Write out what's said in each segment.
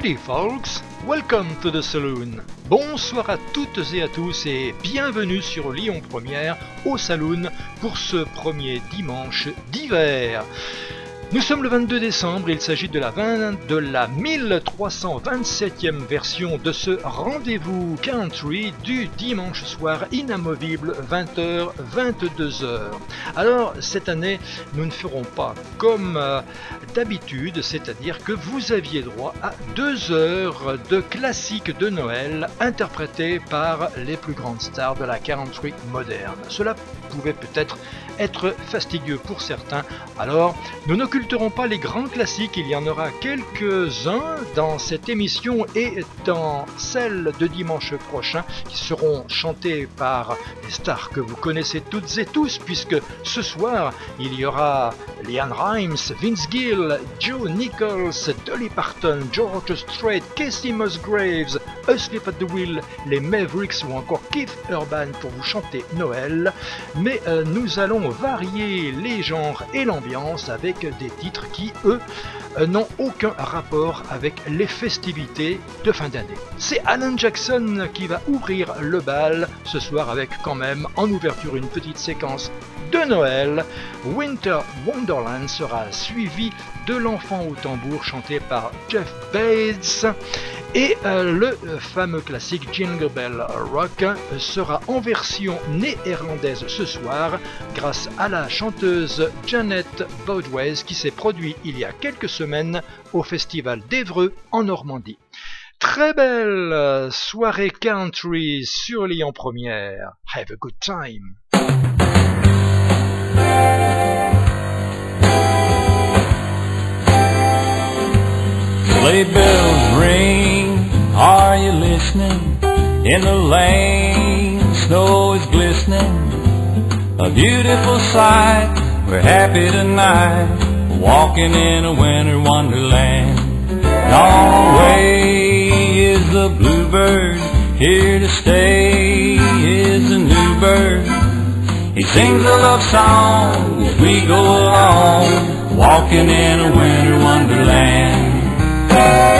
Howdy folks, welcome to the saloon. Bonsoir à toutes et à tous et bienvenue sur Lyon Première au saloon pour ce premier dimanche d'hiver. Nous sommes le 22 décembre, il s'agit de la, 20, de la 1327e version de ce rendez-vous country du dimanche soir inamovible 20h-22h. Alors cette année, nous ne ferons pas comme euh, d'habitude, c'est-à-dire que vous aviez droit à deux heures de classiques de Noël interprétés par les plus grandes stars de la country moderne. Cela pouvait peut-être être fastidieux pour certains. Alors, nous n'occulterons pas les grands classiques, il y en aura quelques-uns dans cette émission et dans celle de dimanche prochain qui seront chantés par les stars que vous connaissez toutes et tous, puisque ce soir, il y aura Leanne Rimes, Vince Gill, Joe Nichols, Dolly Parton, George Strait, Casey Musgraves, Asleep at the Wheel, les Mavericks ou encore Keith Urban pour vous chanter Noël. Mais euh, nous allons varier les genres et l'ambiance avec des titres qui, eux, euh, n'ont aucun rapport avec les festivités de fin d'année. C'est Alan Jackson qui va ouvrir le bal ce soir avec quand même en ouverture une petite séquence de Noël. Winter Wonderland sera suivi de l'enfant au tambour chanté par Jeff Bates. Et euh, le fameux classique Jingle Bell Rock sera en version néerlandaise ce soir grâce à la chanteuse Janet Baudway qui s'est produit il y a quelques semaines au festival d'Evreux en Normandie. Très belle soirée country sur Lyon Première. Have a good time. Are you listening? In the lane, snow is glistening. A beautiful sight, we're happy tonight, walking in a winter wonderland. Gone away is the bluebird, here to stay is the new bird. He sings a love song as we go along, walking in a winter wonderland.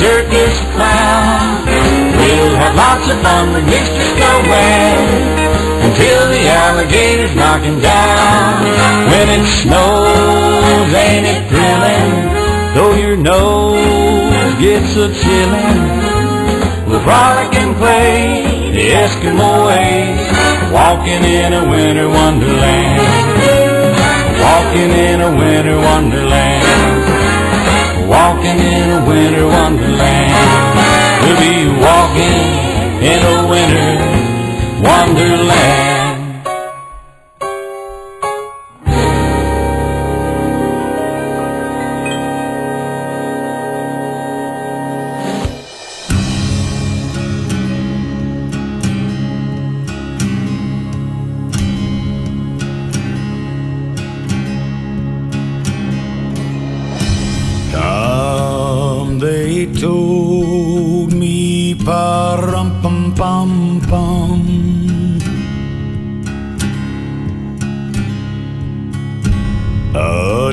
Circus clown. We'll have lots of fun with Mr. Snowman until the alligators knock him down. When it snows, ain't it thrilling? Though your nose gets a chillin', we'll frolic and play the Eskimo ways, walking in a winter wonderland. Walking in a winter wonderland walking in a winter wonderland.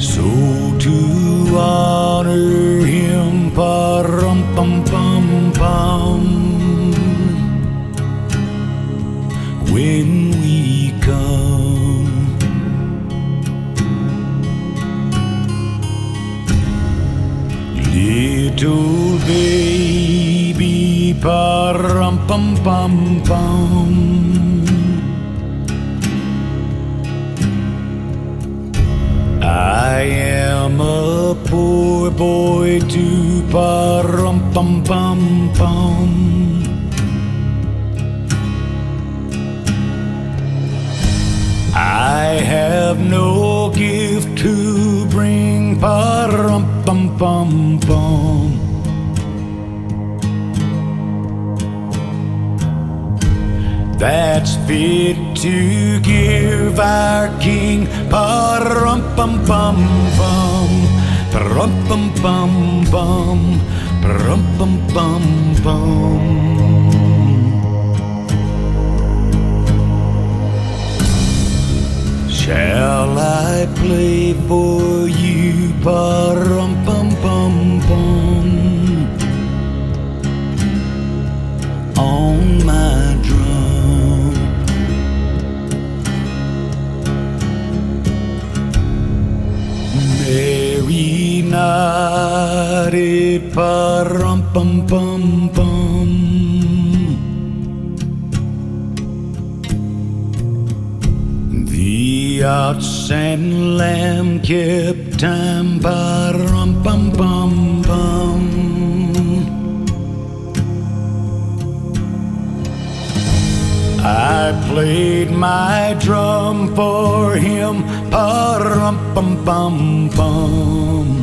So to honor him, bum bum bum bum, when Little baby, parum pum pum pum. I am a poor boy too, parum pum pum pum. I have no gift to bring, parum pum pum pum. That's fit to give our king, parum pum pum pum, pum pum pum, pum pum pum. Shall I play for you, parum pum pum pum, on my Mary nodded, parum pum pum pum. The ox and lamb kept time, parum pum pum pum. I played my drum for him, parum pum pum pum.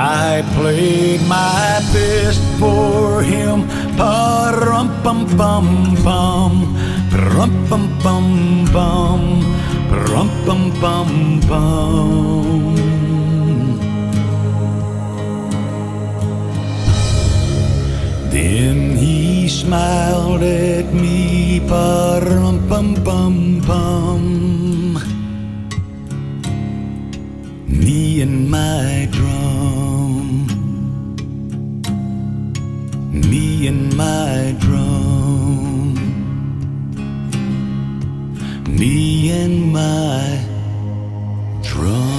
I played my best for him, parum pum pum pum, parum pum pum pum, parum pum pum pum. Then he smiled at me, parum pum pum pum. Me and my drum, and my drum, me and my drum.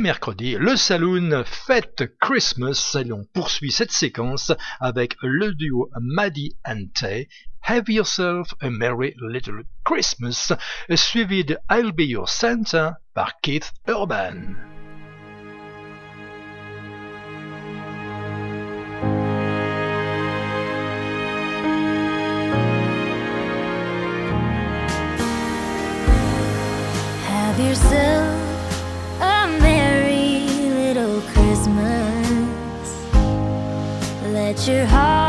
Mercredi. Le Saloon fête Christmas. Et on poursuit cette séquence avec le duo Maddie and Tay. Have yourself a merry little Christmas, suivi de I'll Be Your Santa par Keith Urban. Your heart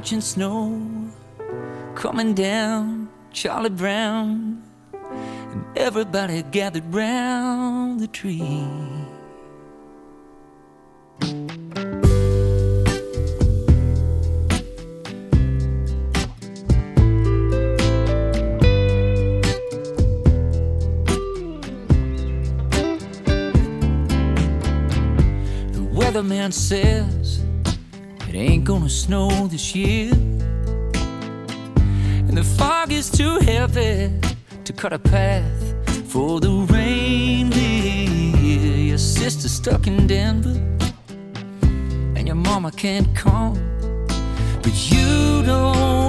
watching snow coming down, Charlie Brown, and everybody gathered round the tree. The weatherman says ain't gonna snow this year. And the fog is too heavy to cut a path for the reindeer. Your sister's stuck in Denver, and your mama can't come. But you don't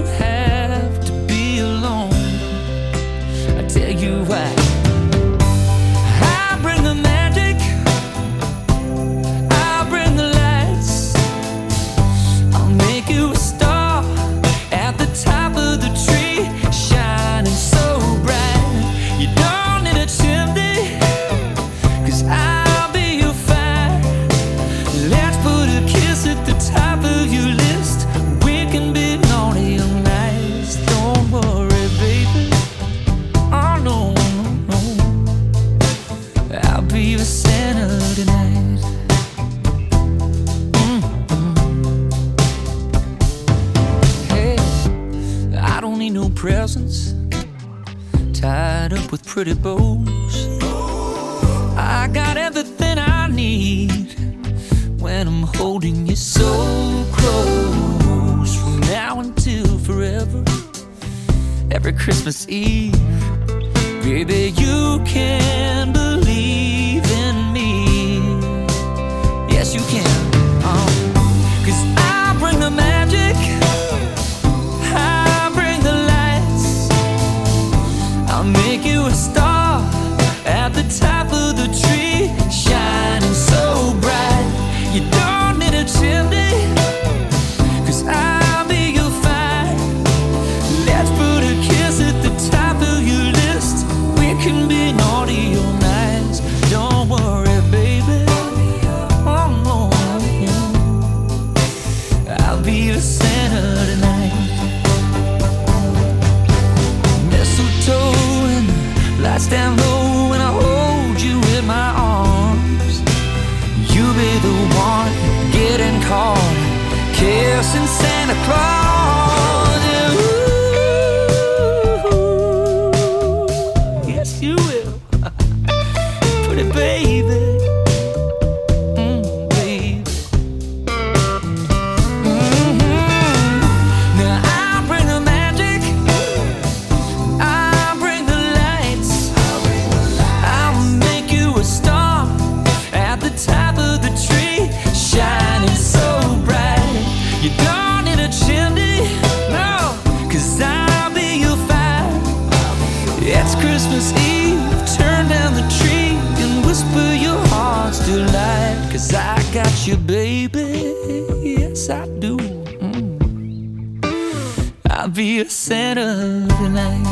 presents tied up with pretty bows. I got everything I need when I'm holding you so close from now until forever. Every Christmas Eve, baby, you can. o'clock. you, baby. Yes, I do. Mm. I'll be a Santa tonight.